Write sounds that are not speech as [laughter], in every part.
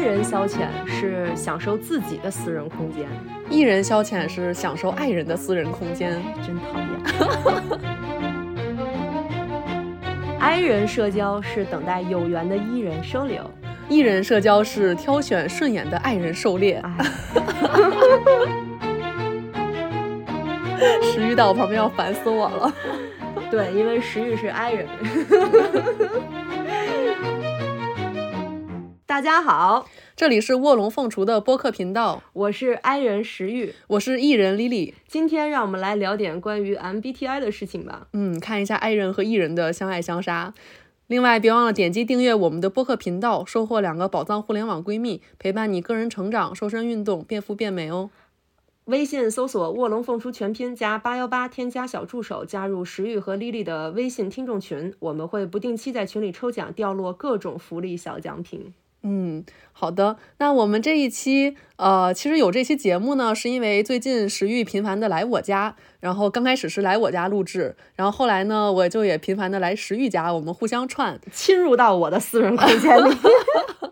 人消遣是享受自己的私人空间，艺人消遣是享受爱人的私人空间。真讨厌。[laughs] I 人社交是等待有缘的艺人收留，艺人社交是挑选顺眼的爱人狩猎。哎，[laughs] 石玉到我旁边要烦死我了。对，因为石玉是 I 人。[laughs] 大家好，这里是卧龙凤雏的播客频道，我是 I 人石玉，我是艺人 Lily。今天让我们来聊点关于 MBTI 的事情吧。嗯，看一下爱人和艺人的相爱相杀。另外，别忘了点击订阅我们的播客频道，收获两个宝藏互联网闺蜜，陪伴你个人成长、瘦身运动、变富变美哦。微信搜索“卧龙凤雏”全拼加八幺八，添加小助手，加入石玉和 Lily 的微信听众群，我们会不定期在群里抽奖，掉落各种福利小奖品。嗯，好的。那我们这一期，呃，其实有这期节目呢，是因为最近石玉频繁的来我家，然后刚开始是来我家录制，然后后来呢，我就也频繁的来石玉家，我们互相串，侵入到我的私人空间里。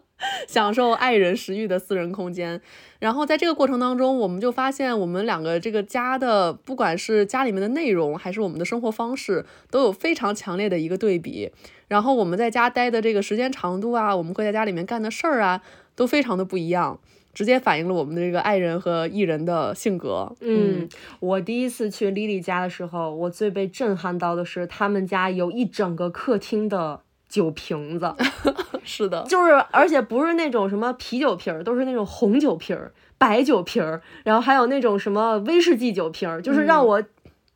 [laughs] [laughs] 享受爱人食欲的私人空间。然后在这个过程当中，我们就发现我们两个这个家的，不管是家里面的内容，还是我们的生活方式，都有非常强烈的一个对比。然后我们在家待的这个时间长度啊，我们会在家里面干的事儿啊，都非常的不一样，直接反映了我们的这个爱人和艺人的性格。嗯，我第一次去 Lily 家的时候，我最被震撼到的是他们家有一整个客厅的酒瓶子。[laughs] 是的，就是，而且不是那种什么啤酒瓶儿，都是那种红酒瓶儿、白酒瓶儿，然后还有那种什么威士忌酒瓶儿，就是让我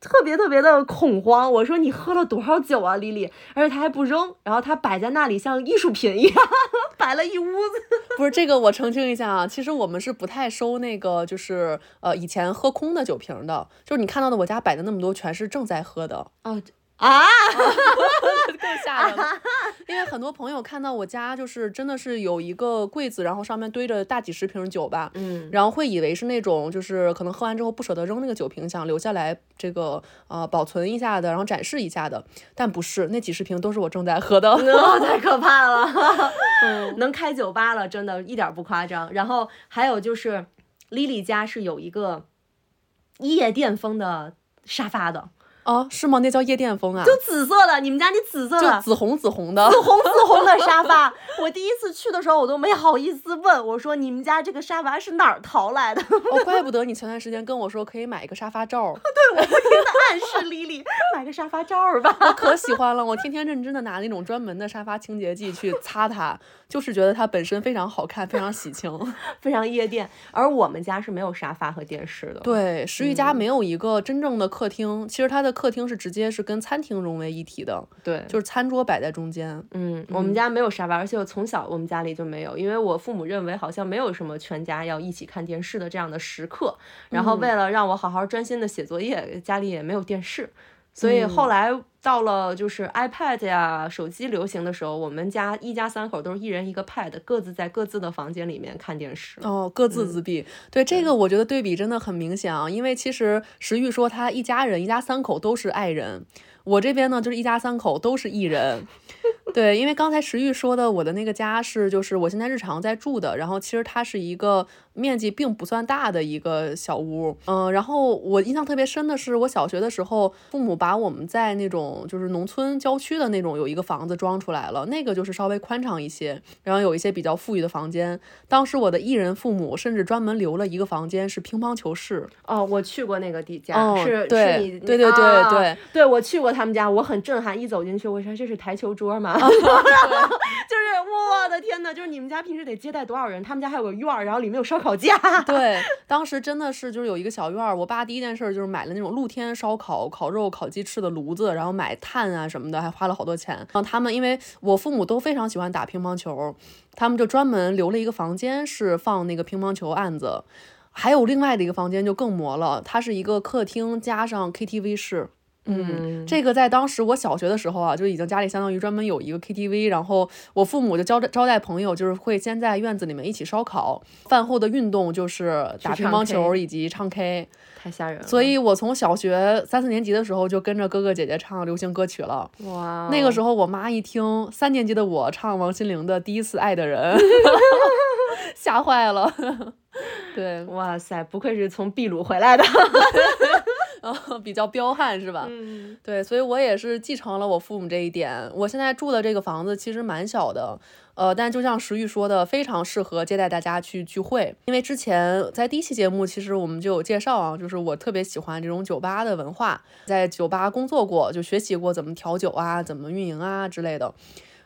特别特别的恐慌。我说你喝了多少酒啊，丽丽？而且他还不扔，然后他摆在那里像艺术品一样，[laughs] 摆了一屋子。[laughs] 不是这个，我澄清一下啊，其实我们是不太收那个，就是呃以前喝空的酒瓶的，就是你看到的我家摆的那么多，全是正在喝的。哦啊，[laughs] 够吓人了，[laughs] 因为很多朋友看到我家就是真的是有一个柜子，然后上面堆着大几十瓶酒吧，嗯，然后会以为是那种就是可能喝完之后不舍得扔那个酒瓶，想留下来这个呃保存一下的，然后展示一下的，但不是，那几十瓶都是我正在喝的，哦，[laughs] 太可怕了，嗯，能开酒吧了，真的一点不夸张。然后还有就是，Lily 家是有一个夜店风的沙发的。哦，是吗？那叫夜店风啊，就紫色的，你们家那紫色的，就紫红紫红的，紫红紫红的沙发。[laughs] 我第一次去的时候，我都没好意思问，我说你们家这个沙发是哪儿淘来的？[laughs] 哦，怪不得你前段时间跟我说可以买一个沙发罩。[laughs] 对，我不停的暗示丽丽买个沙发罩吧。我可喜欢了，我天天认真的拿那种专门的沙发清洁剂去擦它，就是觉得它本身非常好看，非常喜庆，[laughs] 非常夜店。而我们家是没有沙发和电视的。对，石玉家没有一个真正的客厅，其实它的客厅是直接是跟餐厅融为一体的，对，就是餐桌摆在中间。嗯，我们家没有沙发，而且我从小我们家里就没有，因为我父母认为好像没有什么全家要一起看电视的这样的时刻。然后为了让我好好专心的写作业，家里也没有电视。所以后来到了就是 iPad 呀、手机流行的时候，我们家一家三口都是一人一个 Pad，各自在各自的房间里面看电视。哦，各自自闭。对这个，我觉得对比真的很明显啊。因为其实石玉说他一家人一家三口都是爱人，我这边呢就是一家三口都是艺人。[laughs] 对，因为刚才石玉说的，我的那个家是就是我现在日常在住的，然后其实它是一个面积并不算大的一个小屋，嗯，然后我印象特别深的是，我小学的时候，父母把我们在那种就是农村郊区的那种有一个房子装出来了，那个就是稍微宽敞一些，然后有一些比较富裕的房间。当时我的艺人父母甚至专门留了一个房间是乒乓球室。哦，我去过那个地家，哦是对是你对对对啊对对，我去过他们家，我很震撼，一走进去，我说这是台球桌吗？[laughs] 就是我的天呐，就是你们家平时得接待多少人？他们家还有个院儿，然后里面有烧烤架。[laughs] 对，当时真的是就是有一个小院儿，我爸第一件事就是买了那种露天烧烤、烤肉、烤鸡翅的炉子，然后买炭啊什么的，还花了好多钱。然后他们因为我父母都非常喜欢打乒乓球，他们就专门留了一个房间是放那个乒乓球案子，还有另外的一个房间就更魔了，它是一个客厅加上 KTV 室。嗯，这个在当时我小学的时候啊，就已经家里相当于专门有一个 KTV，然后我父母就招待招待朋友，就是会先在院子里面一起烧烤，饭后的运动就是打乒乓球以及唱 K。太吓人了。所以我从小学三四年级的时候就跟着哥哥姐姐唱流行歌曲了。哇，那个时候我妈一听三年级的我唱王心凌的《第一次爱的人》，[laughs] 吓坏了。[laughs] 对，哇塞，不愧是从秘鲁回来的，[laughs] 比较彪悍是吧？嗯，对，所以我也是继承了我父母这一点。我现在住的这个房子其实蛮小的，呃，但就像石玉说的，非常适合接待大家去聚会。因为之前在第一期节目，其实我们就有介绍啊，就是我特别喜欢这种酒吧的文化，在酒吧工作过，就学习过怎么调酒啊，怎么运营啊之类的。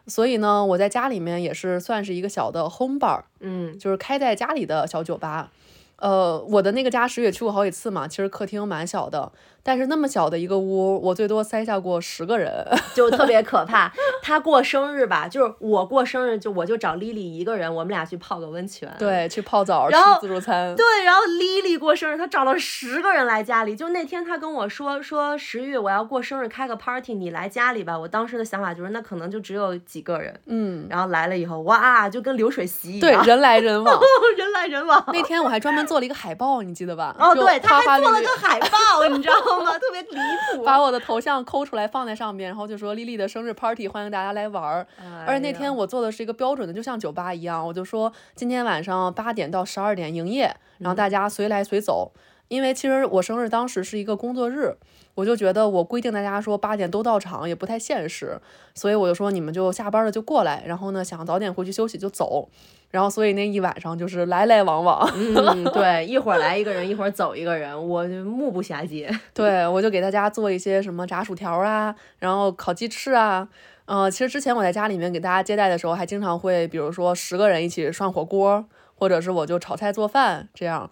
所以呢，我在家里面也是算是一个小的 home bar，嗯，就是开在家里的小酒吧。呃，我的那个家石也去过好几次嘛，其实客厅蛮小的，但是那么小的一个屋，我最多塞下过十个人，[laughs] 就特别可怕。他过生日吧，就是我过生日，就我就找 Lily 一个人，我们俩去泡个温泉，对，去泡澡，然后吃自助餐，对，然后 Lily 过生日，她找了十个人来家里。就那天她跟我说说石玉我要过生日开个 party，你来家里吧。我当时的想法就是那可能就只有几个人，嗯，然后来了以后哇，就跟流水席一样对，样，[laughs] 人来人往。人来人往。那天我还专门做了一个海报，你记得吧？哦，对，他还做了个海报，你知道吗？特别离谱。把我的头像抠出来放在上面，然后就说丽丽的生日 party，欢迎大家来玩儿。而且那天我做的是一个标准的，就像酒吧一样，我就说今天晚上八点到十二点营业，然后大家随来随走。因为其实我生日当时是一个工作日，我就觉得我规定大家说八点都到场也不太现实，所以我就说你们就下班了就过来，然后呢想早点回去休息就走。然后所以那一晚上就是来来往往，嗯，[laughs] 对，一会儿来一个人，一会儿走一个人，我就目不暇接。[laughs] 对我就给大家做一些什么炸薯条啊，然后烤鸡翅啊。呃，其实之前我在家里面给大家接待的时候，还经常会，比如说十个人一起涮火锅，或者是我就炒菜做饭这样。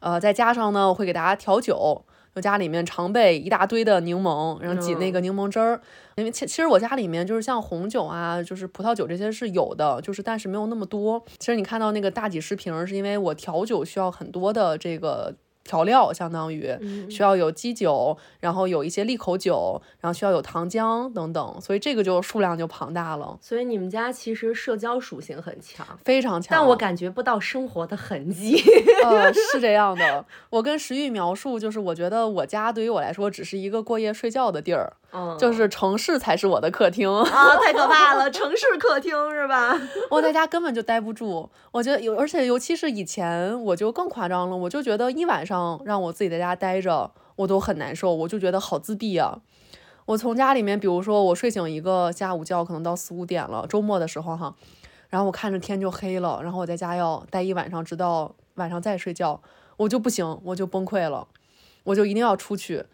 呃，再加上呢，我会给大家调酒，就家里面常备一大堆的柠檬，然后挤那个柠檬汁儿。因为其其实我家里面就是像红酒啊，就是葡萄酒这些是有的，就是但是没有那么多。其实你看到那个大几十瓶，是因为我调酒需要很多的这个。调料相当于需要有基酒，然后有一些利口酒，然后需要有糖浆等等，所以这个就数量就庞大了。所以你们家其实社交属性很强，非常强，但我感觉不到生活的痕迹。[laughs] 呃，是这样的，我跟石玉描述，就是我觉得我家对于我来说只是一个过夜睡觉的地儿，嗯，就是城市才是我的客厅啊，[laughs] 太可怕了，城市客厅是吧？[laughs] 我在家根本就待不住，我觉得有，而且尤其是以前我就更夸张了，我就觉得一晚上。让我自己在家待着，我都很难受，我就觉得好自闭啊。我从家里面，比如说我睡醒一个下午觉，可能到四五点了，周末的时候哈，然后我看着天就黑了，然后我在家要待一晚上，直到晚上再睡觉，我就不行，我就崩溃了，我就一定要出去。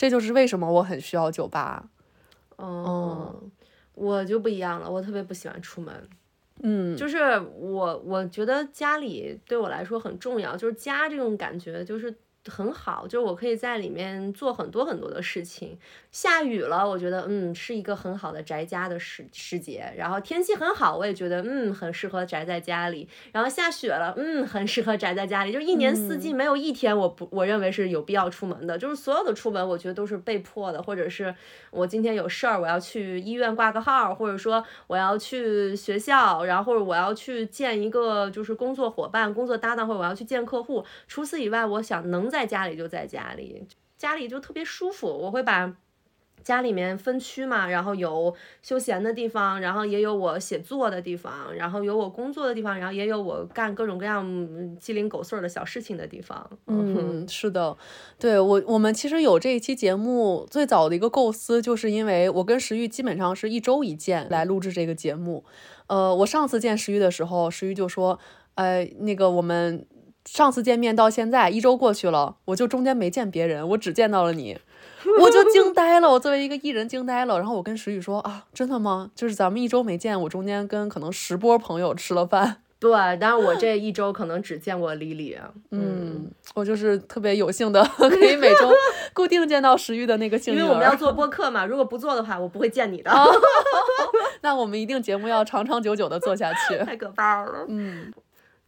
这就是为什么我很需要酒吧。嗯，我就不一样了，我特别不喜欢出门。嗯，就是我，我觉得家里对我来说很重要，就是家这种感觉就是很好，就是我可以在里面做很多很多的事情。下雨了，我觉得嗯是一个很好的宅家的时时节。然后天气很好，我也觉得嗯很适合宅在家里。然后下雪了，嗯很适合宅在家里。就是一年四季没有一天我不我认为是有必要出门的。就是所有的出门，我觉得都是被迫的，或者是我今天有事儿，我要去医院挂个号，或者说我要去学校，然后或者我要去见一个就是工作伙伴、工作搭档，或者我要去见客户。除此以外，我想能在家里就在家里，家里就特别舒服。我会把。家里面分区嘛，然后有休闲的地方，然后也有我写作的地方，然后有我工作的地方，然后也有我干各种各样鸡零狗碎的小事情的地方。嗯，[laughs] 是的，对我我们其实有这一期节目最早的一个构思，就是因为我跟石玉基本上是一周一见来录制这个节目。呃，我上次见石玉的时候，石玉就说，呃，那个我们上次见面到现在一周过去了，我就中间没见别人，我只见到了你。我就惊呆了，我作为一个艺人惊呆了。然后我跟石宇说啊，真的吗？就是咱们一周没见，我中间跟可能十波朋友吃了饭。对，但是我这一周可能只见过李李。嗯，我就是特别有幸的 [laughs] 可以每周固定见到石玉的那个幸运因为我们要做播客嘛，如果不做的话，我不会见你的。[laughs] 那我们一定节目要长长久久的做下去。太可怕了。嗯。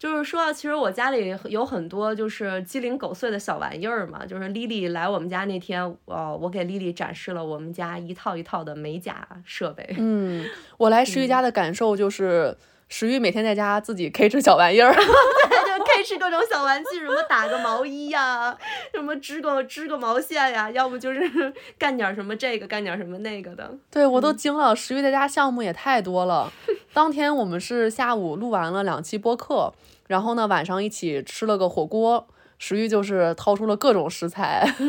就是说，其实我家里有很多就是鸡零狗碎的小玩意儿嘛。就是丽丽来我们家那天，哦，我给丽丽展示了我们家一套一套的美甲设备。嗯，我来石玉家的感受就是，石玉每天在家自己 K 吃小玩意儿，[laughs] 就 K 吃各种小玩具，什么打个毛衣呀，什么织个织个毛线呀，要不就是 [laughs] 干点什么这个，干点什么那个的。对我都惊了，石玉在家项目也太多了。当天我们是下午录完了两期播客。然后呢晚上一起吃了个火锅，石玉就是掏出了各种食材，[laughs]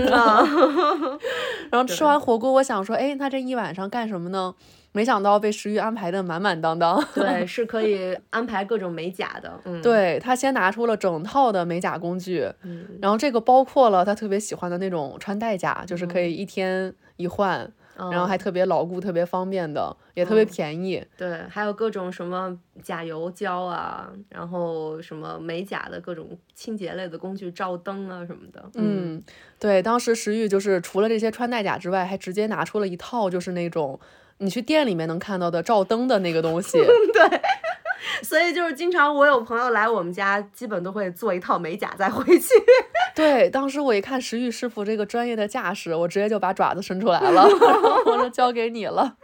然后吃完火锅，我想说，哎，那这一晚上干什么呢？没想到被石玉安排的满满当当。[laughs] 对，是可以安排各种美甲的。嗯，对他先拿出了整套的美甲工具，嗯然后这个包括了他特别喜欢的那种穿戴甲，就是可以一天一换。然后还特别牢固、特别方便的，也特别便宜。对，还有各种什么甲油胶啊，然后什么美甲的各种清洁类的工具，照灯啊什么的。嗯，对，当时石玉就是除了这些穿戴甲之外，还直接拿出了一套，就是那种你去店里面能看到的照灯的那个东西。[laughs] 对。[laughs] 所以就是经常我有朋友来我们家，基本都会做一套美甲再回去。[laughs] 对，当时我一看石玉师傅这个专业的架势，我直接就把爪子伸出来了，我就交给你了，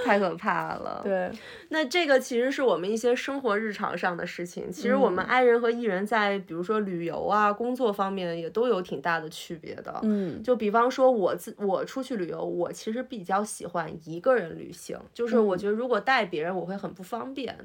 [laughs] 太可怕了。对，那这个其实是我们一些生活日常上的事情。其实我们 I 人和 E 人在比如说旅游啊、工作方面也都有挺大的区别的。嗯，就比方说我自我出去旅游，我其实比较喜欢一个人旅行，就是我觉得如果带别人，我会很不方便。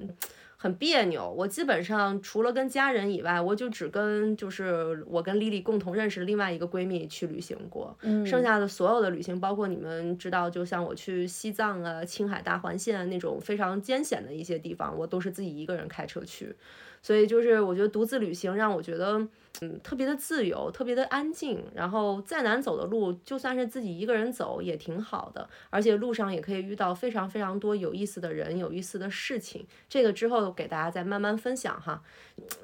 很别扭，我基本上除了跟家人以外，我就只跟就是我跟丽丽共同认识的另外一个闺蜜去旅行过，剩下的所有的旅行，包括你们知道，就像我去西藏啊、青海大环线那种非常艰险的一些地方，我都是自己一个人开车去。所以就是我觉得独自旅行让我觉得，嗯，特别的自由，特别的安静。然后再难走的路，就算是自己一个人走也挺好的。而且路上也可以遇到非常非常多有意思的人、有意思的事情。这个之后给大家再慢慢分享哈。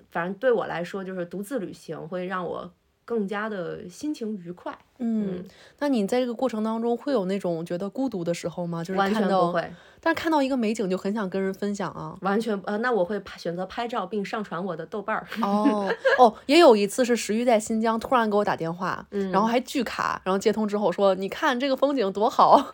反正对我来说，就是独自旅行会让我更加的心情愉快。嗯，那你在这个过程当中会有那种觉得孤独的时候吗？就是完全不会。但是看到一个美景就很想跟人分享啊，完全呃，那我会拍选择拍照并上传我的豆瓣儿。哦哦，也有一次是石玉在新疆突然给我打电话，嗯然后还巨卡，然后接通之后说：“你看这个风景多好。[laughs] ”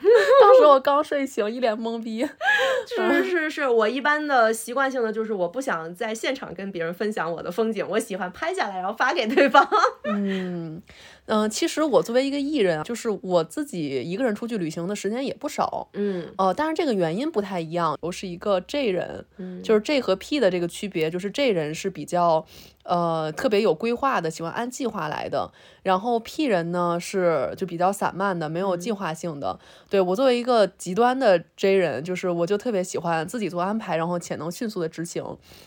当时我刚睡醒，一脸懵逼。[laughs] 是是是，我一般的习惯性的就是我不想在现场跟别人分享我的风景，我喜欢拍下来然后发给对方。[laughs] 嗯。嗯，其实我作为一个艺人啊，就是我自己一个人出去旅行的时间也不少。嗯，呃，但是这个原因不太一样。我是一个 J 人，就是 J 和 P 的这个区别，就是 J 人是比较。呃，特别有规划的，喜欢按计划来的。然后 P 人呢是就比较散漫的，没有计划性的。对我作为一个极端的 J 人，就是我就特别喜欢自己做安排，然后且能迅速的执行。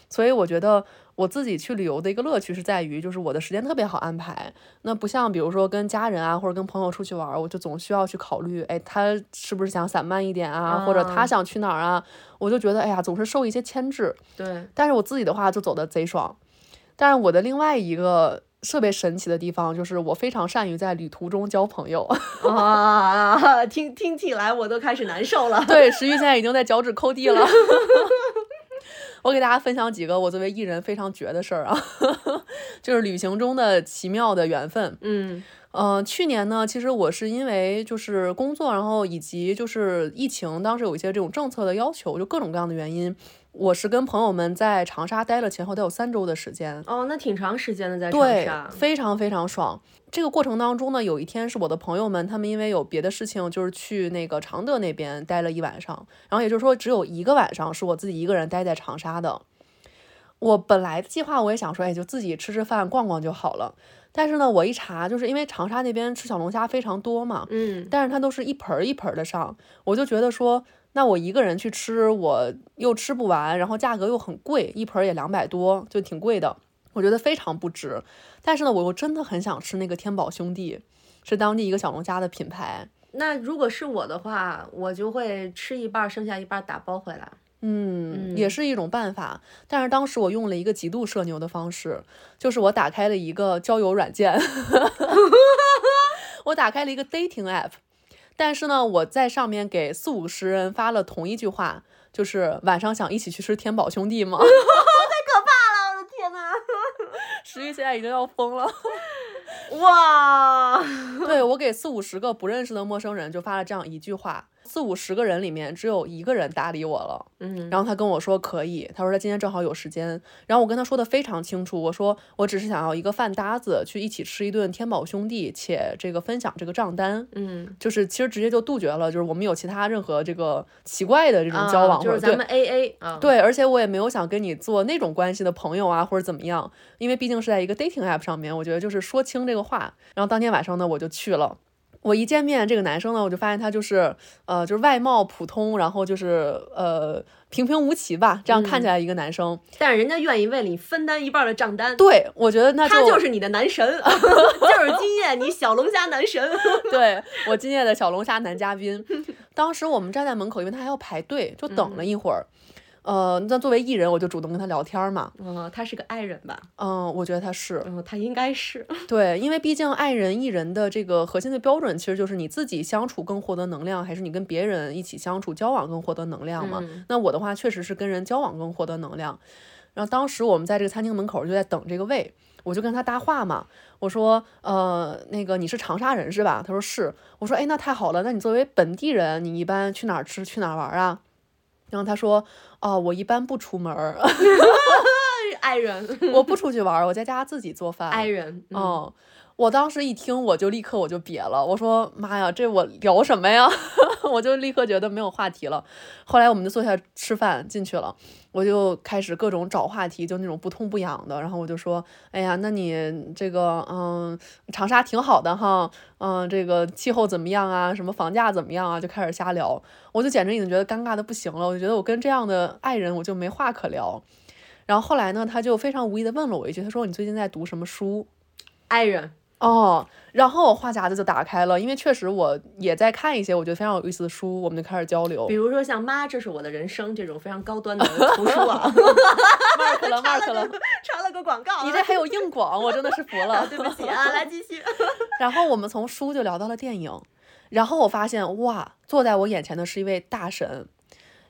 所以我觉得我自己去旅游的一个乐趣是在于，就是我的时间特别好安排。那不像比如说跟家人啊，或者跟朋友出去玩，我就总需要去考虑，哎，他是不是想散漫一点啊，或者他想去哪儿啊？我就觉得，哎呀，总是受一些牵制。对。但是我自己的话就走的贼爽。但是我的另外一个特别神奇的地方，就是我非常善于在旅途中交朋友。[laughs] 啊，听听起来我都开始难受了。对，石玉现在已经在脚趾抠地了。[laughs] 我给大家分享几个我作为艺人非常绝的事儿啊，[laughs] 就是旅行中的奇妙的缘分。嗯呃，去年呢，其实我是因为就是工作，然后以及就是疫情，当时有一些这种政策的要求，就各种各样的原因。我是跟朋友们在长沙待了前后得有三周的时间哦，那挺长时间的在长沙，对，非常非常爽。这个过程当中呢，有一天是我的朋友们，他们因为有别的事情，就是去那个常德那边待了一晚上，然后也就是说只有一个晚上是我自己一个人待在长沙的。我本来计划我也想说，哎，就自己吃吃饭、逛逛就好了。但是呢，我一查，就是因为长沙那边吃小龙虾非常多嘛，嗯，但是它都是一盆一盆的上，我就觉得说。那我一个人去吃，我又吃不完，然后价格又很贵，一盆也两百多，就挺贵的，我觉得非常不值。但是呢，我又真的很想吃那个天宝兄弟，是当地一个小龙虾的品牌。那如果是我的话，我就会吃一半，剩下一半打包回来。嗯，也是一种办法。但是当时我用了一个极度社牛的方式，就是我打开了一个交友软件，[laughs] 我打开了一个 dating app。但是呢，我在上面给四五十人发了同一句话，就是晚上想一起去吃天宝兄弟吗？[laughs] 太可怕了，我的天呐！石玉现在已经要疯了。哇！对我给四五十个不认识的陌生人就发了这样一句话，四五十个人里面只有一个人搭理我了，嗯，然后他跟我说可以，他说他今天正好有时间，然后我跟他说的非常清楚，我说我只是想要一个饭搭子去一起吃一顿天宝兄弟，且这个分享这个账单，嗯，就是其实直接就杜绝了，就是我们有其他任何这个奇怪的这种交往，啊就是咱们 A A 啊，对，而且我也没有想跟你做那种关系的朋友啊，或者怎么样，因为毕竟是在一个 dating app 上面，我觉得就是说清这个话。然后当天晚上呢，我就去了。我一见面，这个男生呢，我就发现他就是，呃，就是外貌普通，然后就是呃平平无奇吧，这样看起来一个男生。但是人家愿意为你分担一半的账单，对，我觉得那他就是你的男神，[laughs] 就是今夜你小龙虾男神。[laughs] 对我今夜的小龙虾男嘉宾。当时我们站在门口，因为他还要排队，就等了一会儿。呃，那作为艺人，我就主动跟他聊天嘛。嗯，他是个爱人吧？嗯，我觉得他是。嗯，他应该是。[laughs] 对，因为毕竟爱人艺人的这个核心的标准，其实就是你自己相处更获得能量，还是你跟别人一起相处交往更获得能量嘛？嗯那我的话，确实是跟人交往更获得能量。然后当时我们在这个餐厅门口就在等这个位，我就跟他搭话嘛，我说，呃，那个你是长沙人是吧？他说是。我说，哎，那太好了，那你作为本地人，你一般去哪儿吃，去哪儿玩啊？然后他说，哦，我一般不出门儿 [laughs] [laughs] 爱人，我不出去玩儿，我在家自己做饭。爱人。嗯，嗯，我当时一听，我就立刻我就瘪了，我说妈呀，这我聊什么呀？[laughs] 我就立刻觉得没有话题了。后来我们就坐下吃饭进去了，我就开始各种找话题，就那种不痛不痒的。然后我就说，哎呀，那你这个嗯，长沙挺好的哈，嗯，这个气候怎么样啊？什么房价怎么样啊？就开始瞎聊，我就简直已经觉得尴尬的不行了。我就觉得我跟这样的爱人，我就没话可聊。然后后来呢，他就非常无意的问了我一句，他说你最近在读什么书？爱人。哦，然后我话匣子就打开了，因为确实我也在看一些我觉得非常有意思的书，我们就开始交流比。如说像《妈，这是我的人生》这种非常高端的图书啊，mark [laughs] 了 mark 了，插了个广告啊。你这还有硬广，我真的是服了。对不起啊，来继续。[laughs] 然后我们从书就聊到了电影，然后我发现哇，坐在我眼前的是一位大神。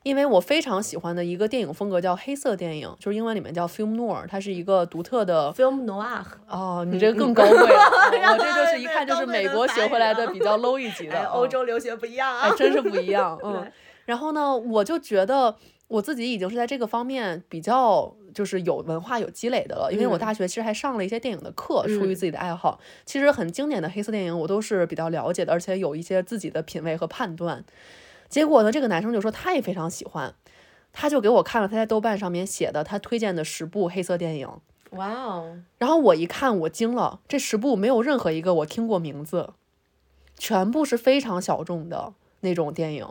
因为我非常喜欢的一个电影风格叫黑色电影，就是英文里面叫 film noir，它是一个独特的 Film noir，哦，你这个更高贵 [laughs] 我这就是一看就是美国学回来的比较 low 一级的，欧洲留学不一样啊。还真是不一样，[laughs] 嗯。然后呢，我就觉得我自己已经是在这个方面比较就是有文化、有积累的了，因为我嗯大学其实还上了一些电影的课，出于嗯自己的爱好。其实很经典的黑色电影我都是比较了解的，而且有一些自己的品味和判断。结果呢，这个男生就说他也非常喜欢，他就给我看了他在豆瓣上面写的他推荐的十部黑色电影。哇哦，然后我一看，我惊了，这十部没有任何一个我听过名字，全部是非常小众的那种电影。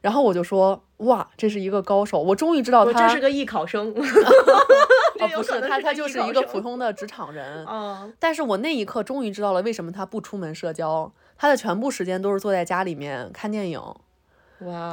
然后我就说，哇，这是一个高手，我终于知道我他这是个艺考生。[laughs] 哦，不是他，这有可能是他就是一个普通的职场人。嗯，但是我那一刻终于知道了为什么他不出门社交，他的全部时间都是坐在家里面看电影。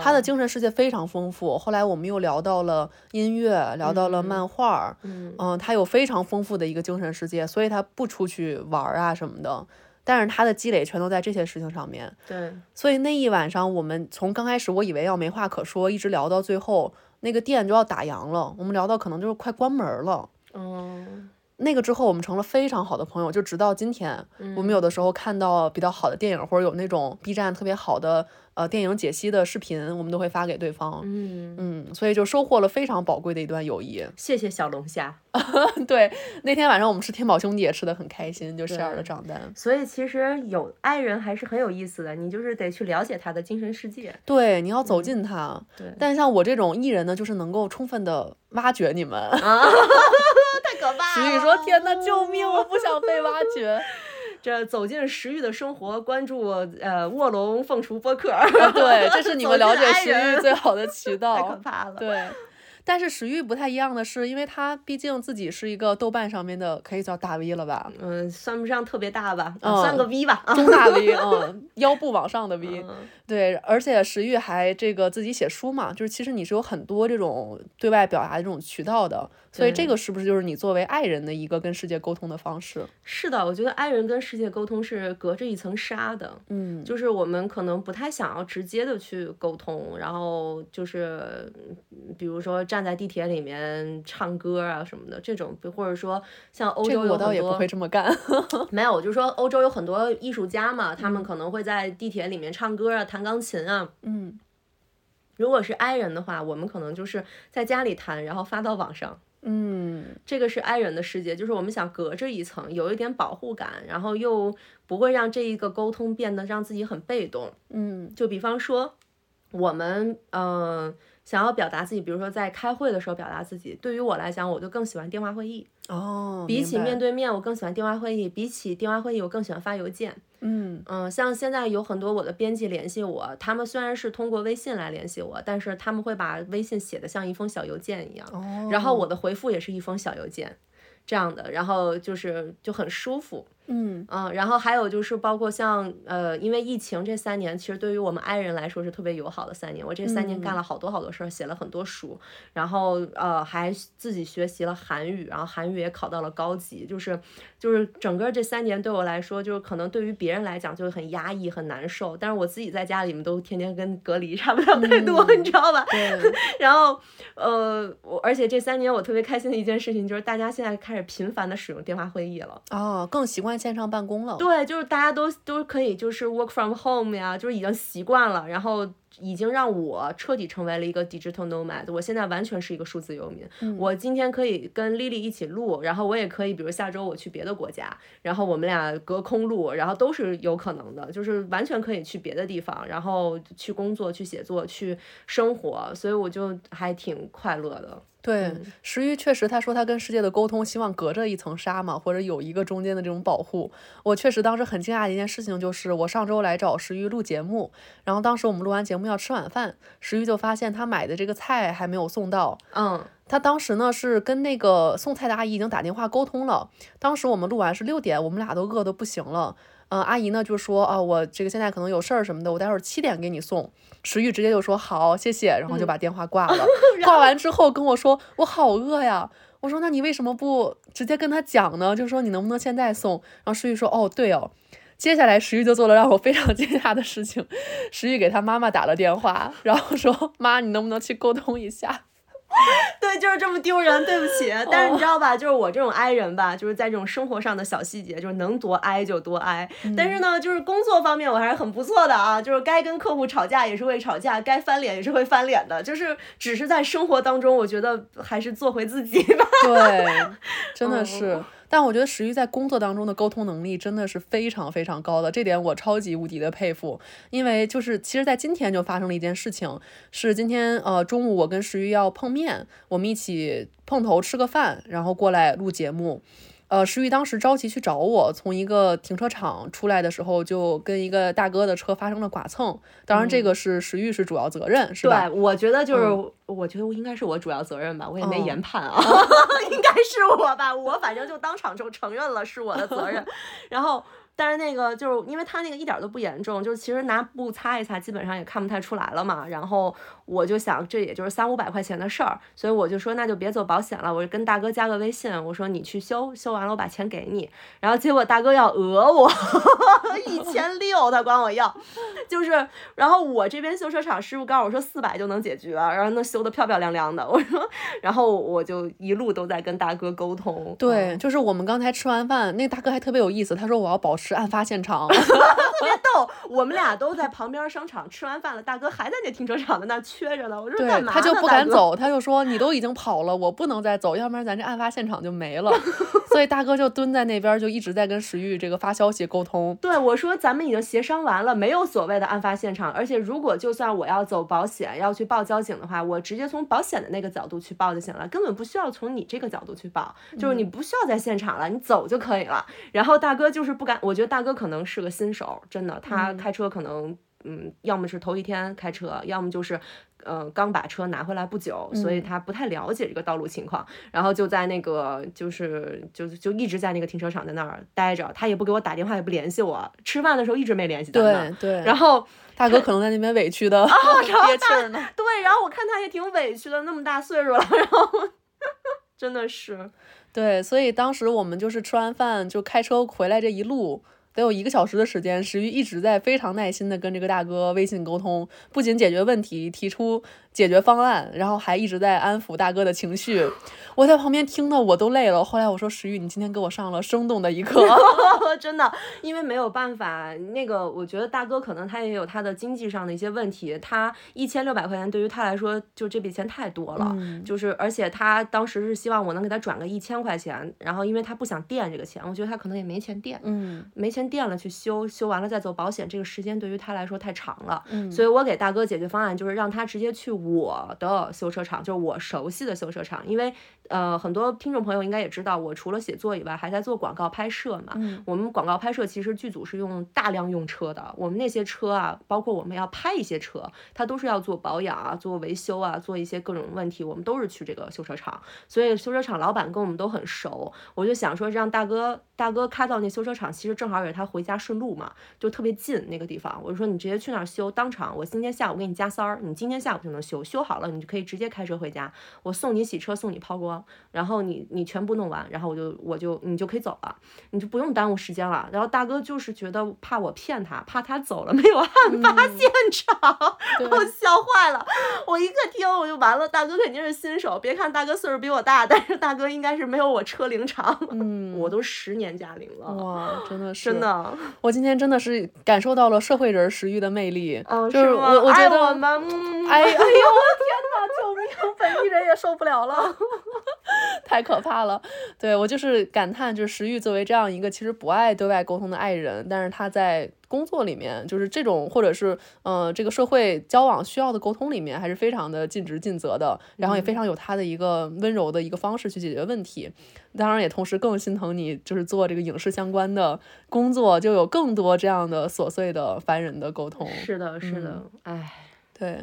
他的精神世界非常丰富。后来我们又聊到了音乐，聊到了漫画，嗯嗯，他有非常丰富的一个精神世界，所以他不出去玩儿啊什么的。但是他的积累全都在这些事情上面，对，所以那一晚上我们从刚开始我以为要没话可说，一直聊到最后，那个店就要打烊了，我们聊到可能就是快关门了。嗯，那个之后，我们成了非常好的朋友，就直到今天，我们嗯有的时候看到比较好的电影，或者有那种 B 站特别好的呃电影解析的视频，我们都会发给对方。嗯，嗯，所以就收获了非常宝贵的一段友谊。谢谢小龙虾。[laughs] 对，那天晚上我们吃天宝兄弟也吃的很开心，就 share 了账单。所以其实有爱人还是很有意思的，你就是得去了解他的精神世界。对，你要走进他。对但像我这种艺人呢，就是能够充分的挖掘你们。啊，太可怕了！徐宇说：“天呐，救命！我不想被挖掘。[laughs] 这走进石玉的生活，关注呃卧龙凤雏播客。啊”对，这是你们 [laughs] 了解徐走进爱人玉最好的渠 [laughs] 太可道。怕了。对。但是石玉不太一样的是，因为他毕竟自己是一个豆瓣上面的，可以叫大 V 了吧？嗯，算不上特别大吧，嗯算个 V 吧。啊，中大 V，[laughs] 嗯，腰部往上的 V。嗯对，而且石玉还这个自己写书嘛，就是其实你是有很多这种对外表达的这种渠道的，所以这个是不是就是你作为爱人的一个跟世界沟通的方式？是的，我觉得爱人跟世界沟通是隔着一层纱的。嗯，就是我们可能不太想要直接的去沟通，然后就是嗯比如说站在地铁里面唱歌啊什么的这种，或者说像欧洲有很多，我倒也不会这么干。[laughs] 没有，就是说欧洲有很多艺术家嘛，他们可能会在地铁里面唱歌啊，弹钢琴啊。嗯。如果是 I 人的话，我们可能就是在家里弹，然后发到网上。嗯，这个是 I 人的世界，就是我们想隔着一层，有一点保护感，然后又不会让这一个沟通变得让自己很被动。嗯，就比方说，我们嗯。想要表达自己，比如说在开会的时候表达自己，对于我来讲，我就更喜欢电话会议。哦，比起面对面，我更喜欢电话会议。比起电话会议，我更喜欢发邮件。嗯嗯，像现在有很多我的编辑联系我，他们虽然是通过微信来联系我，但是他们会把微信写的像一封小邮件一样。哦，然后我的回复也是一封小邮件，这样的，然后就是就很舒服。嗯嗯，然后还有就是包括像呃，因为疫情这三年，其实对于我们爱人来说是特别友好的三年。我这三年干了好多好多事儿，写了很多书，然后呃还自己学习了韩语，然后韩语也考到了高级。就是就是整个这三年对我来说，就是可能对于别人来讲就很压抑很难受，但是我自己在家里面都天天跟隔离差不了太多，你知道吧？对。[laughs] 然后呃，我而且这三年我特别开心的一件事情就是大家现在开始频繁的使用电话会议了。哦，更习惯。线上办公了，对，就是大家都都可以，就是 work from home 呀，就是已经习惯了，然后。已经让我彻底成为了一个 digital nomad，我现在完全是一个数字游民。我今天可以跟 Lily 一起录，然后我也可以，比如下周我去别的国家，然后我们俩隔空录，然后都是有可能的，就是完全可以去别的地方，然后去工作、去写作、去生活，所以我就还挺快乐的。对，石玉确实他说他跟世界的沟通，希望隔着一层纱嘛，或者有一个中间的这种保护。我确实当时很惊讶的一件事情就是，我上周来找石玉录节目，然后当时我们录完节目。要吃晚饭，石玉就发现他买的这个菜还没有送到。嗯，他当时呢是跟那个送菜的阿姨已经打电话沟通了。当时我们录完是六点，我们俩都饿得不行了。嗯，阿姨呢就说啊，我这个现在可能有事儿什么的，我待会儿七点给你送。石玉直接就说好，谢谢，然后就把电话挂了。[laughs] 挂完之后跟我说我好饿呀。我说那你为什么不直接跟他讲呢？就说你能不能现在送？然后石玉说哦，对哦。接下来，石玉就做了让我非常 [laughs] 惊讶的事情。石玉给他妈妈打了电话，然后说：“妈，你能不能去沟通一下？” [laughs] 对，就是这么丢人，对不起。但是你知道吧，就是我这种 I 人吧，就是在这种生活上的小细节，就是能多 I 就多 I。但是呢，就是工作方面我还是很不错的啊，就是该跟客户吵架也是会吵架，该翻脸也是会翻脸的。就是只是在生活当中，我觉得还是做回自己吧。对，[laughs] 真的是。但我觉得石玉在工作当中的沟通能力真的是非常非常高的，这点我超级无敌的佩服。因为就是其实，在今天就发生了一件事情，是今天呃中午我跟石玉要碰面，我们一起碰头吃个饭，然后过来录节目。呃，石玉当时着急去找我，从一个停车场出来的时候，就跟一个大哥的车发生了剐蹭。当然，这个是石玉是主要责任，是吧？对，我觉得就是，我觉得应该是我主要责任吧，我也没研判啊，[laughs] 应该是我吧，我反正就当场就承认了是我的责任，[laughs] 然后。但是那个就是因为他那个一点都不严重，就是其实拿布擦一擦，基本上也看不太出来了嘛。然后我就想，这也就是三五百块钱的事儿，所以我就说那就别走保险了，我就跟大哥加个微信，我说你去修，修完了我把钱给你。然后结果大哥要讹我 [laughs] 一千六，他管我要，就是，然后我这边修车厂师傅告诉我说四百就能解决，然后能修的漂漂亮亮的。我说，然后我就一路都在跟大哥沟通。对，就是我们刚才吃完饭，那大哥还特别有意思，他说我要保持。案发现场，[laughs] 特别逗。我们俩都在旁边商场吃完饭了，大哥还在那停车场的那缺着呢。我说干嘛他就不敢走，他就说你都已经跑了，我不能再走，要不然咱这案发现场就没了。[laughs] 所以大哥就蹲在那边，就一直在跟石玉这个发消息沟通。对我说，咱们已经协商完了，没有所谓的案发现场。而且如果就算我要走保险，要去报交警的话，我直接从保险的那个角度去报就行了，根本不需要从你这个角度去报，就是你不需要在现场了，你走就可以了。然后大哥就是不敢，我。我觉得大哥可能是个新手，真的，他开车可能，嗯，要么是头一天开车，要么就是，呃，刚把车拿回来不久，所以他不太了解这个道路情况，然后就在那个，就是就就一直在那个停车场在那儿待着，他也不给我打电话，也不联系我，吃饭的时候一直没联系对。对，然后大哥可能在那边委屈的憋气呢，[laughs] 对，然后我看他也挺委屈的，那么大岁数了，然后 [laughs] 真的是。对，所以当时我们就是吃完饭就开车回来这一路，得有一个小时的时间，石玉一直在非常耐心的跟这个大哥微信沟通，不仅解决问题，提出解决方案，然后还一直在安抚大哥的情绪。我在旁边听的我都累了。后来我说石玉，你今天给我上了生动的一课，[laughs] [laughs] 真的，因为没有办法，那个我觉得大哥可能他也有他的经济上的一些问题，他一千六百块钱对于他来说就这笔钱太多了，就是而且他当时是希望我能给他转个一千块钱，然后因为他不想垫这个钱，我觉得他可能也没钱垫，嗯，没钱垫了去修，修完了再走保险，这个时间对于他来说太长了，嗯，所以我给大哥解决方案就是让他直接去我的修车厂，就是我熟悉的修车厂，因为。呃，很多听众朋友应该也知道，我除了写作以外，还在做广告拍摄嘛。嗯，我们广告拍摄其实剧组是用大量用车的。我们那些车啊，包括我们要拍一些车，它都是要做保养啊、做维修啊、做一些各种问题，我们都是去这个修车厂。所以修车厂老板跟我们都很熟，我就想说让大哥大哥开到那修车厂，其实正好也是他回家顺路嘛，就特别近那个地方。我就说你直接去那儿修，当场我今天下午给你加塞儿，你今天下午就能修，修好了你就可以直接开车回家，我送你洗车，送你抛光。然后你你全部弄完，然后我就我就你就可以走了，你就不用耽误时间了。然后大哥就是觉得怕我骗他，怕他走了没有案发现场，我笑坏了。我一个听我就完了，大哥肯定是新手，别看大哥岁数比我大，但是大哥应该是没有我车龄长。嗯，我都十年驾龄了，哇，真的是真的。我今天真的是感受到了社会人食欲的魅力，嗯，就是我我觉得，我们，哎哎呦 [laughs] 我！本地人也受不了了。[laughs] 太可怕了，对我就是感叹，就是石玉作为这样一个其实不爱对外沟通的爱人，但是他在工作里面，就是这种或者是呃这个社会交往需要的沟通里面，还是非常的尽职尽责的，然后也非常有他的一个温柔的一个方式去解决问题。当然也同时更心疼你，就是做这个影视相关的工作，就有更多这样的琐碎的烦人的沟通。是的，是的，哎，对。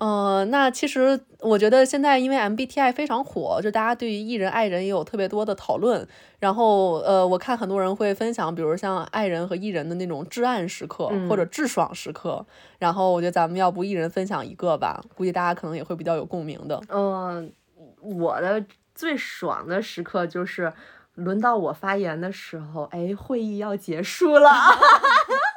嗯，那其实我觉得现在因为 MBTI 非常火，就大家对于艺人爱人也有特别多的讨论。然后呃，我看很多人会分享，比如像爱人和艺人的那种至暗时刻或者至爽时刻。然后我觉得咱们要不一人分享一个吧，估计大家可能也会比较有共鸣的。嗯，我的最爽的时刻就是轮到我发言的时候，哎，会议要结束了。[laughs]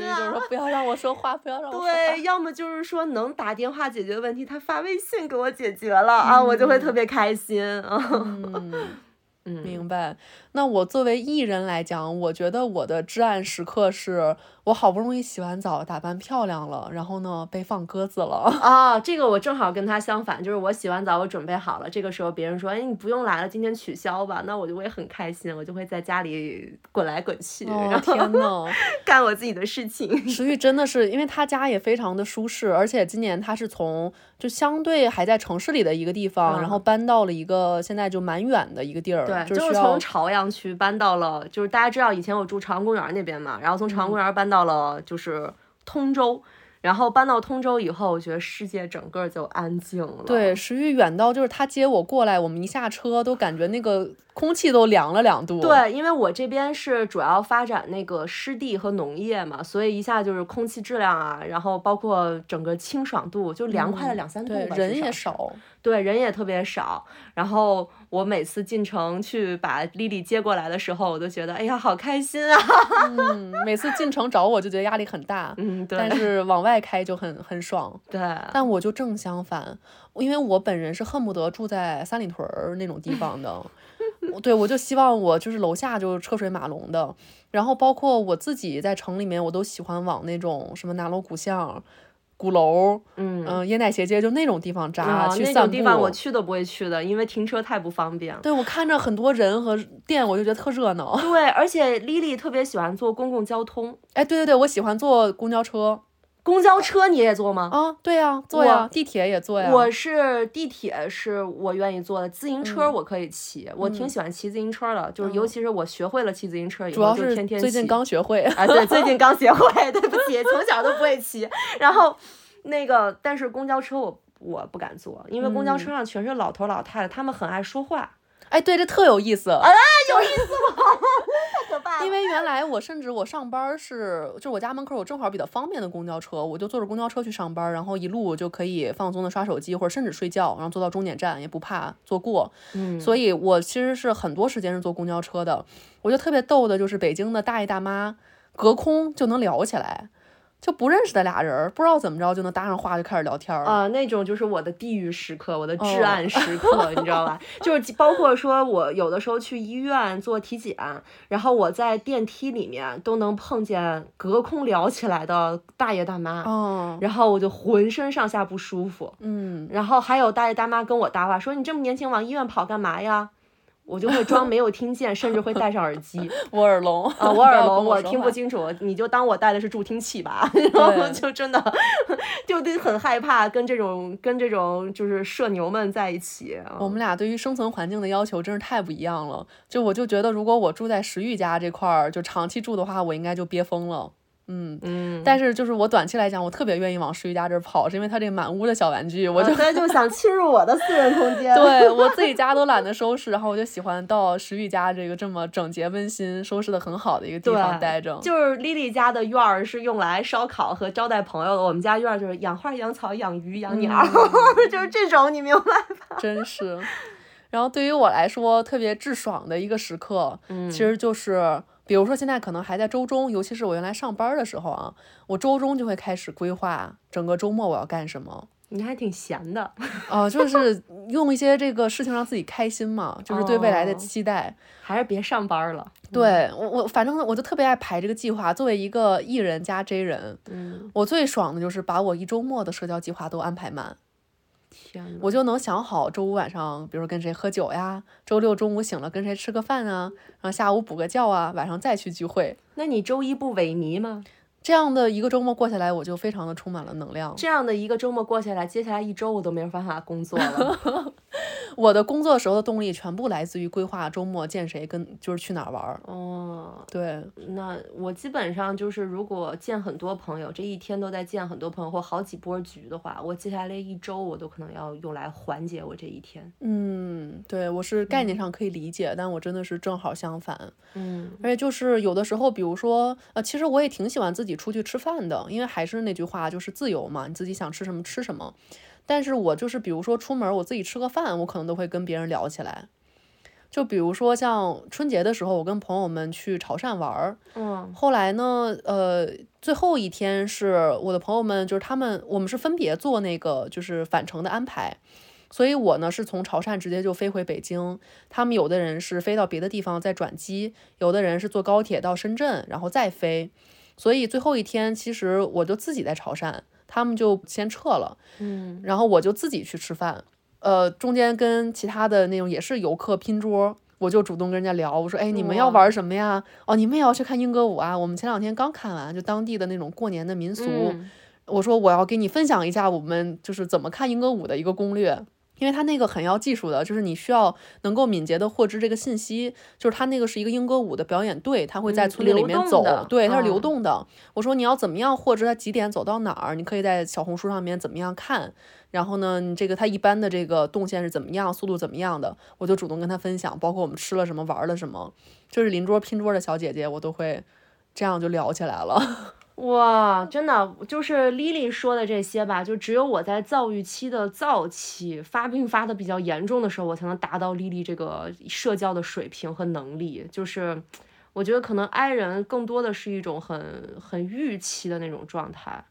就是说不要让我说话，不要让我对，要么就是说能打电话解决问题，他发微信给我解决了啊，我就会特别开心啊。[laughs] 嗯，明白。那我作为艺人来讲，我觉得我的至暗时刻是。我好不容易洗完澡，打扮漂亮了，然后呢被放鸽子了啊！[laughs] 这个我正好跟他相反，就是我洗完澡，我准备好了，这个时候别人说，哎，你不用来了，今天取消吧，那我就会很开心，我就会在家里滚来滚去，然后天呐，[laughs] 干我自己的事情。石玉真的是，因为他家也非常的舒适，而且今年他是从就相对还在城市里的一个地方，然后搬到了一个现在就蛮远的一个地儿，对，就是从朝阳区搬到了，就是大家知道以前我住朝阳公园那边嘛，然后从朝阳公园搬到。了就是通州，然后搬到通州以后，我觉得世界整个就安静了。对，石玉远到就是他接我过来，我们一下车都感觉那个空气都凉了两度。对，因为我这边是主要发展那个湿地和农业嘛，所以一下就是空气质量啊，然后包括整个清爽度就凉快了两三度吧。人也少，对，人也特别少，然后。我每次进城去把丽丽接过来的时候，我都觉得哎呀，好开心啊！[laughs] 嗯，每次进城找我就觉得压力很大，嗯，对。但是往外开就很很爽，对。但我就正相反，因为我本人是恨不得住在三里屯儿那种地方的，[laughs] 对，我就希望我就是楼下就车水马龙的，然后包括我自己在城里面，我都喜欢往那种什么南锣鼓巷。鼓楼，嗯嗯，椰奶斜街就那种地方扎去散步。那种地方我去都不会去的，因为停车太不方便。对，我看着很多人和店，我就觉得特热闹。对，而且丽丽特别喜欢坐公共交通。哎，对对对，我喜欢坐公交车。公交车你也坐吗？啊，对呀，坐呀。地铁也坐呀。我是地铁，是我愿意坐的。自行车我可以骑，我挺喜欢骑自行车的。就是尤其是我学会了骑自行车以后，就天天骑。最近刚学会。啊，对，最近刚学会。[laughs] 对不起，从小都不会骑。然后那个，但是公交车我我不敢坐，因为公交车上全是老头老太太，他们很爱说话。哎，对，这特有意思。啊，有意思吗？太可怕了。因为原来我甚至我上班是，就我家门口有正好比较方便的公交车，我就坐着公交车去上班，然后一路就可以放松的刷手机或者甚至睡觉，然后坐到终点站也不怕坐过。嗯，所以我其实是很多时间是坐公交车的。我觉得特别逗的就是北京的大爷大妈隔空就能聊起来。就不认识的俩人，不知道怎么着就能搭上话，就开始聊天啊。那种就是我的地狱时刻，我的至暗时刻，你知道吧？就是包括说我有的时候去医院做体检，然后我在电梯里面都能碰见隔空聊起来的大爷大妈，哦，然后我就浑身上下不舒服。嗯，然后还有大爷大妈跟我搭话，说你这么年轻往医院跑干嘛呀？我就会装没有听见，甚至会戴上耳机。[laughs] 我耳聋啊，我耳聋，[laughs] 我听不清楚。你就当我戴的是助听器吧。[laughs] 然后就真的就得很害怕跟这种跟这种就是社牛们在一起。我们俩对于生存环境的要求真是太不一样了。就我就觉得，如果我住在石玉家这块儿，就长期住的话，我应该就憋疯了。嗯嗯，但是就是我短期来讲，我特别愿意往石玉家这儿跑，是因为他这满屋的小玩具，我就他就想侵入我的私人空间。对我自己 [laughs] 家都懒得收拾，然后我就喜欢到石玉家这个这么整洁温馨、收拾的很好的一个地方待着。就是丽丽家的院儿是用来烧烤和招待朋友的，我们家院儿就是养花、养草、养鱼、养鸟，[laughs] 就是这种，你明白吧？[laughs] 真是。然后对于我来说，特别智爽的一个时刻，嗯，其实就是。比如说现在可能还在周中，尤其是我原来上班的时候啊，我周中就会开始规划整个周末我要干什么。你还挺闲的，哦，[laughs] 就是用一些这个事情让自己开心嘛，就是对未来的期待。还是别上班了。对我我反正我就特别爱排这个计划。作为一个艺人加 J 人，嗯，我最爽的就是把我一周末的社交计划都安排满。我就能想好周五晚上，比如说跟谁喝酒呀，周六中午醒了跟谁吃个饭啊，然后下午补个觉啊，晚上再去聚会。那你周一不萎靡吗？这样的一个周末过下来，我就非常的充满了能量。这样的一个周末过下来，接下来一周我都没有办法工作了。[laughs] [laughs] 我的工作时候的动力全部来自于规划周末见谁，跟就是去哪儿玩儿。哦，对，那我基本上就是如果见很多朋友，这一天都在见很多朋友或好几波局的话，我接下来一周我都可能要用来缓解我这一天。嗯，对我是概念上可以理解，但我真的是正好相反。嗯，而且就是有的时候，比如说呃，其实我也挺喜欢自己。出去吃饭的，因为还是那句话，就是自由嘛，你自己想吃什么吃什么。但是我就是，比如说出门，我自己吃个饭，我可能都会跟别人聊起来。就比如说像春节的时候，我跟朋友们去潮汕玩儿，嗯，后来呢，呃，最后一天是我的朋友们，就是他们，我们是分别做那个就是返程的安排。所以我呢是从潮汕直接就飞回北京，他们有的人是飞到别的地方再转机，有的人是坐高铁到深圳然后再飞。所以最后一天，其实我就自己在潮汕，他们就先撤了，嗯，然后我就自己去吃饭，呃，中间跟其他的那种也是游客拼桌，我就主动跟人家聊，我说，哎，你们要玩什么呀？哦，你们也要去看英歌舞啊？我们前两天刚看完，就当地的那种过年的民俗，我说我要给你分享一下我们就是怎么看英歌舞的一个攻略。因为它那个很要技术的，就是你需要能够敏捷的获知这个信息，就是它那个是一个英歌舞的表演队，它会在村里里面走，对，它是流动的。我说你要怎么样获知它几点走到哪儿，你可以在小红书上面怎么样看，然后呢，你这个它一般的这个动线是怎么样，速度怎么样的，我就主动跟他分享，包括我们吃了什么，玩了什么，就是邻桌拼桌的小姐姐，我都会这样就聊起来了。哇，真的就是 Lily 说的这些吧，就只有我在躁郁期的躁期发病发的比较严重的时候，我才能达到 Lily 这个社交的水平和能力。就是我觉得可能 I 人更多的是一种很很预期的那种状态。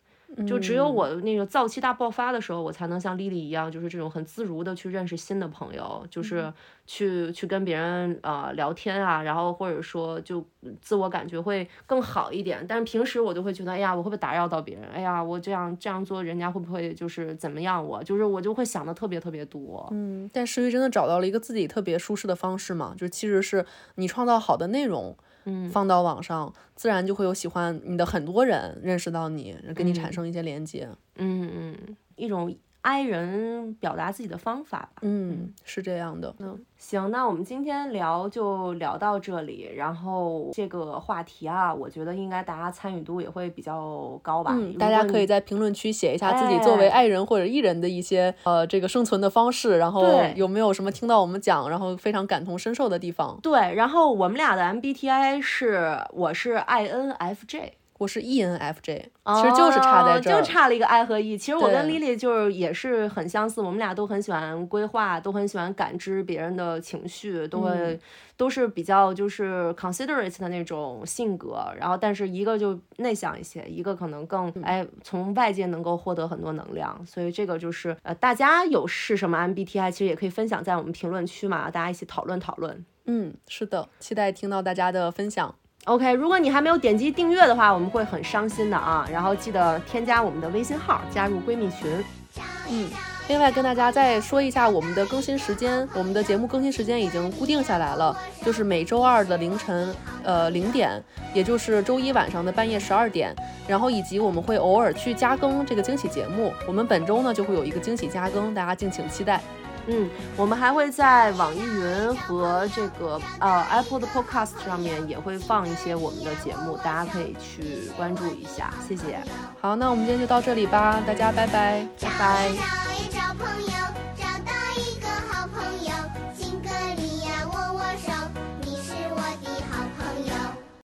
就只有我那个燥气大爆发的时候，我才能像丽丽一样，就是这种很自如的去认识新的朋友，就是去去跟别人呃聊天啊，然后或者说就自我感觉会更好一点。但是平时我就会觉得，哎呀，我会不会打扰到别人？哎呀，我这样这样做，人家会不会就是怎么样？我就是我就会想的特别特别多。嗯，但石玉真的找到了一个自己特别舒适的方式嘛，就其实是你创造好的内容。嗯，放到网上，自然就会有喜欢你的很多人认识到你，跟你产生一些连接。嗯嗯，一种 i 人表达自己的方法吧。嗯，是这样的。嗯，行，那我们今天聊就聊到这里。然后这个话题啊，我觉得应该大家参与度也会比较高吧。嗯，大家可以在评论区写一下自己作为爱人或者艺人的一些呃这个生存的方式，然后有没有什么听到我们讲，然后非常感同身受的地方。对，然后我们俩的 MBTI 是我是 INFJ。我是 ENFJ，其实就是差在这儿，就差了一个 I 和 E。其实我跟 Lily 就是也是很相似，我们俩都很喜欢规划，都很喜欢感知别人的情绪，都会都是比较就是 considerate 的那种性格。然后，但是一个就内向一些，一个可能更哎从外界能够获得很多能量。所以这个就是呃，大家有是什么 MBTI，其实也可以分享在我们评论区嘛，大家一起讨论讨论。嗯，是的，期待听到大家的分享。OK，如果你还没有点击订阅的话，我们会很伤心的啊。然后记得添加我们的微信号，加入闺蜜群。嗯，另外跟大家再说一下我们的更新时间，我们的节目更新时间已经固定下来了，就是每周二的凌晨呃零点，也就是周一晚上的半夜十二点。然后以及我们会偶尔去加更这个惊喜节目，我们本周呢就会有一个惊喜加更，大家敬请期待。嗯，我们还会在网易云和这个呃 Apple 的 Podcast 上面也会放一些我们的节目，大家可以去关注一下，谢谢。好，那我们今天就到这里吧，大家拜拜，拜拜。